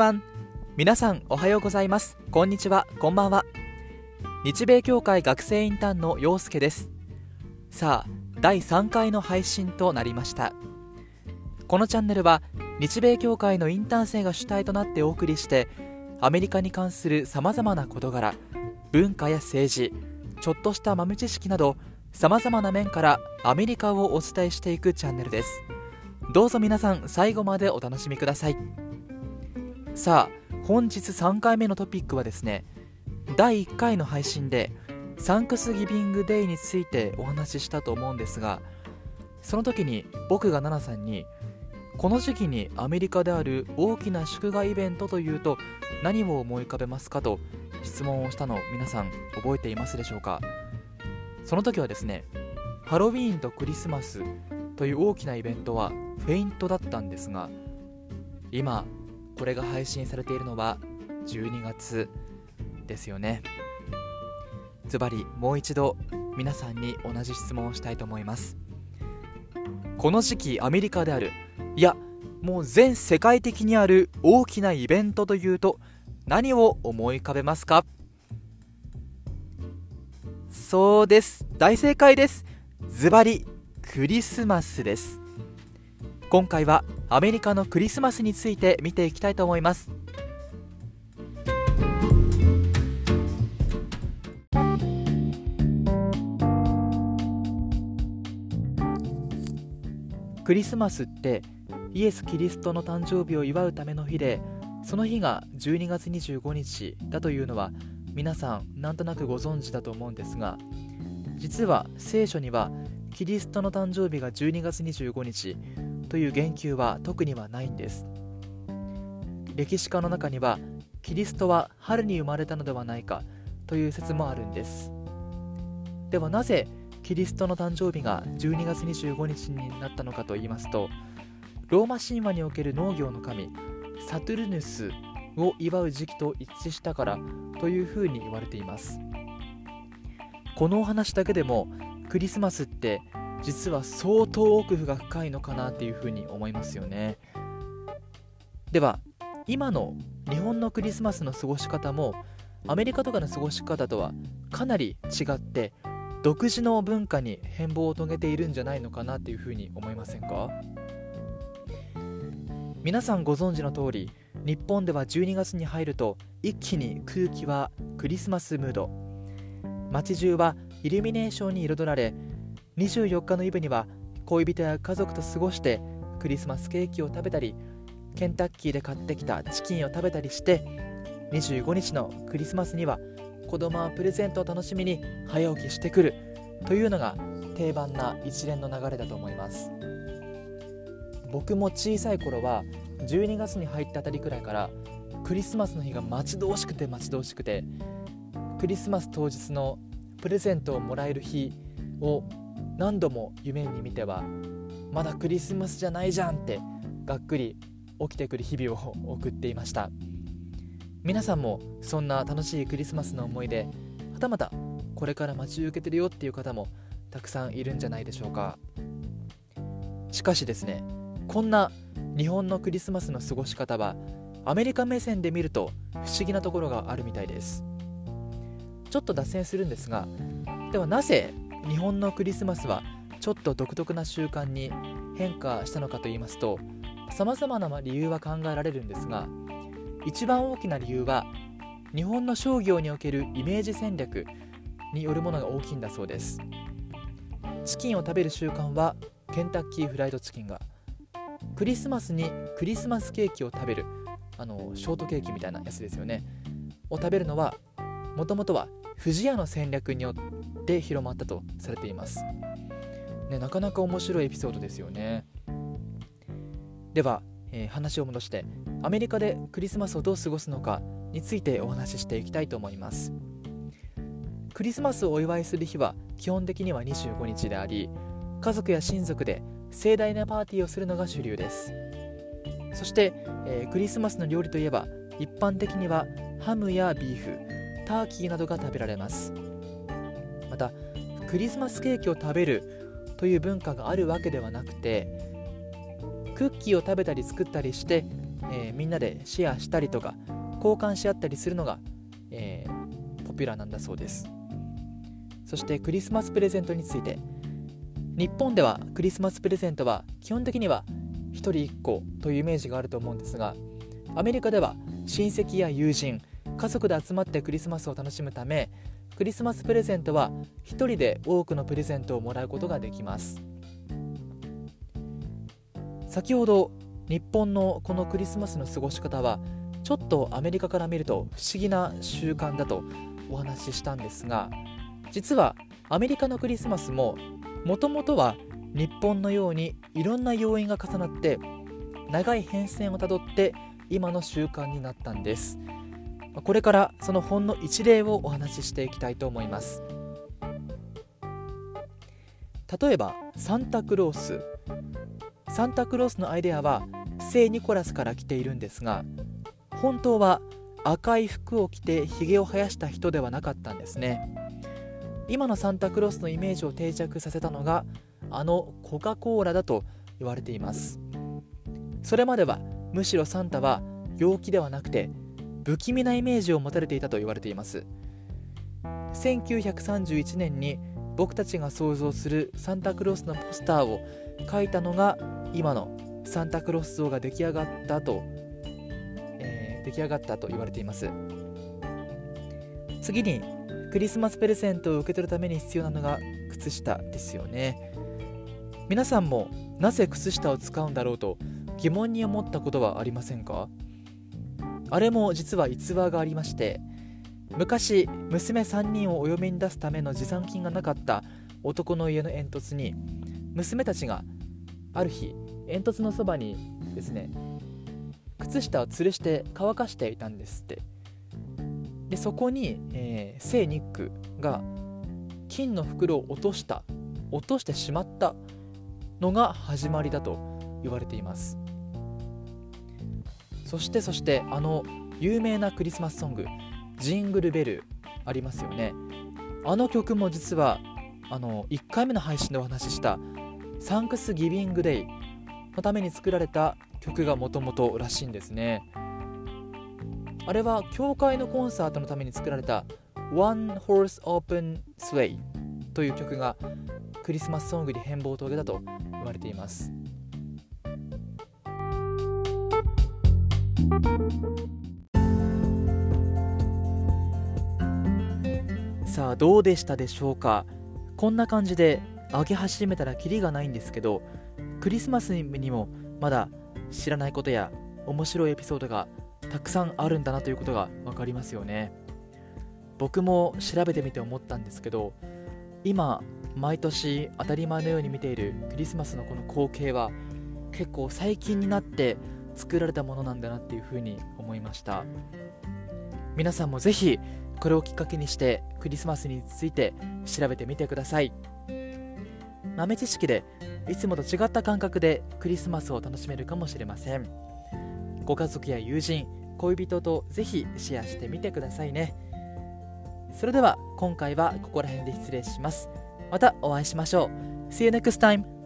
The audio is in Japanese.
everyone. 皆さんおはようございます。こんにちは。こんばんは。日米協会学生インターンの陽介です。さあ第3回の配信となりました。このチャンネルは日米協会のインターン生が主体となってお送りしてアメリカに関するさまざまな事柄文化や政治ちょっとした豆知識などさまざまな面からアメリカをお伝えしていくチャンネルです。どうぞ皆さん最後までお楽しみください。さあ本日3回目のトピックはですね第1回の配信でサンクスギビングデイについてお話ししたと思うんですがその時に僕がナナさんにこの時期にアメリカである大きな祝賀イベントというと何を思い浮かべますかと質問をしたの皆さん覚えていますでしょうか？その時はですねハロウィーンとクリスマスという大きなイベントはフェイントだったんですが今これが配信されているのは12月ですよね。ズバリもう一度皆さんに同じ質問をしたいと思います。この時期アメリカであるいやもう全世界的にある大きなイベントというと何を思い浮かべますか？そうです。大正解です。ズバリクリスマスです。今回はアメリカのクリスマスについて見ていきたいと思います。クリスマスってイエス・キリストの誕生日を祝うための日でその日が12月25日だというのは皆さんなんとなくご存知だと思うんですが実は聖書にはキリストの誕生日が12月25日という言及は特にはないんです。歴史家の中にはキリストは春に生まれたのではないかという説もあるんです。ではなぜキリストの誕生日が12月25日になったのかと言いますとローマ神話における農業の神サトゥルヌスを祝う時期と一致したからというふうに言われています。このお話だけでもクリスマスって実は相当奥が深いのかなっていうふうに思いますよね。では今の日本のクリスマスの過ごし方もアメリカとかの過ごし方とはかなり違って独自の文化に変貌を遂げているんじゃないのかなっていうふうに思いませんか？皆さんご存知の通り日本では12月に入ると一気に空気はクリスマスムード。街中はイルミネーションに彩られ24日のイブには恋人や家族と過ごしてクリスマスケーキを食べたりケンタッキーで買ってきたチキンを食べたりして25日のクリスマスには子供はプレゼントを楽しみに早起きしてくるというのが定番な一連の流れだと思います。僕も小さい頃は12月に入ったあたりくらいからクリスマスの日が待ち遠しくて待ち遠しくてクリスマス当日のプレゼントをもらえる日を何度も夢に見てはまだクリスマスじゃないじゃんってがっくり起きてくる日々を送っていました。皆さんもそんな楽しいクリスマスの思い出はたまたこれから待ち受けてるよっていう方もたくさんいるんじゃないでしょうか。しかしですねこんな日本のクリスマスの過ごし方はアメリカ目線で見ると不思議なところがあるみたいです。ちょっと脱線するんですがではなぜ日本のクリスマスはちょっと独特な習慣に変化したのかと言いますとさまざまな理由は考えられるんですが一番大きな理由は日本の商業におけるイメージ戦略によるものが大きいんだそうです。チキンを食べる習慣はケンタッキーフライドチキンがクリスマスにクリスマスケーキを食べるあのショートケーキみたいなやつですよね。を食べるのはもともとは不二家の戦略によっって広まったとされています、ね、なかなか面白いエピソードですよね。では、えー、話を戻してアメリカでクリスマスをどう過ごすのかについてお話ししていきたいと思います。クリスマスをお祝いする日は基本的には25日であり家族や親族で盛大なパーティーをするのが主流です。そして、えー、クリスマスの料理といえば一般的にはハムやビーフターキーなどが食べられます。たクリスマスケーキを食べるという文化があるわけではなくてクッキーを食べたり作ったりしてえー、みんなでシェアしたりとか交換し合ったりするのが、えー、ポピュラーなんだそうです。そしてクリスマスプレゼントについて日本ではクリスマスプレゼントは基本的には1人1個というイメージがあると思うんですがアメリカでは親戚や友人家族で集まってクリスマスを楽しむためクリスマスプレゼントは1人で多くのプレゼントをもらうことができます。先ほど日本のこのクリスマスの過ごし方はちょっとアメリカから見ると不思議な習慣だとお話ししたんですが実はアメリカのクリスマスももともとは日本のようにいろんな要因が重なって長い変遷をたどって今の習慣になったんです。これからそのほんの一例をお話ししていきたいと思います。例えばサンタクロース。サンタクロースのアイデアは聖ニコラスから来ているんですが本当は赤い服を着てひげを生やした人ではなかったんですね。今のサンタクロースのイメージを定着させたのがあのコカ・コーラだと言われています。それまではむしろサンタは陽気ではなくて不気味なイメージを持たれていたと言われています。1931年に僕たちが想像するサンタクロースのポスターを描いたのが今のサンタクロース像が出来上がったと、えー、出来上がったと言われています。次にクリスマスプレゼントを受け取るために必要なのが靴下ですよね。皆さんもなぜ靴下を使うんだろうと疑問に思ったことはありませんか？あれも実は逸話がありまして昔娘3人をお嫁に出すための持参金がなかった男の家の煙突に娘たちがある日煙突のそばにですね靴下を吊るして乾かしていたんですって。でそこに、えー、聖ニックが金の袋を落とした落としてしまったのが始まりだと言われています。そしてそしてあの有名なクリスマスソング「ジングルベル」ありますよね。あの曲も実はあの1回目の配信でお話しした「サンクスギビングデイ」のために作られた曲がもともとらしいんですね。あれは教会のコンサートのために作られた One Horse Open Sway という曲がクリスマスソングに変貌を遂げたと言われています。さあどうでしたでしょうか？こんな感じで上げ始めたらキリがないんですけどクリスマスにもまだ知らないことや面白いエピソードがたくさんあるんだなということが分かりますよね。僕も調べてみて思ったんですけど今毎年当たり前のように見ているクリスマスのこの光景は結構最近になって作られたものなんだなっていうふうに思いました。皆さんもぜひこれをきっかけにしてクリスマスについて調べてみてください。豆知識でいつもと違った感覚でクリスマスを楽しめるかもしれません。ご家族や友人恋人とぜひシェアしてみてくださいね。それでは今回はここら辺で失礼します。またお会いしましょう。See you next time!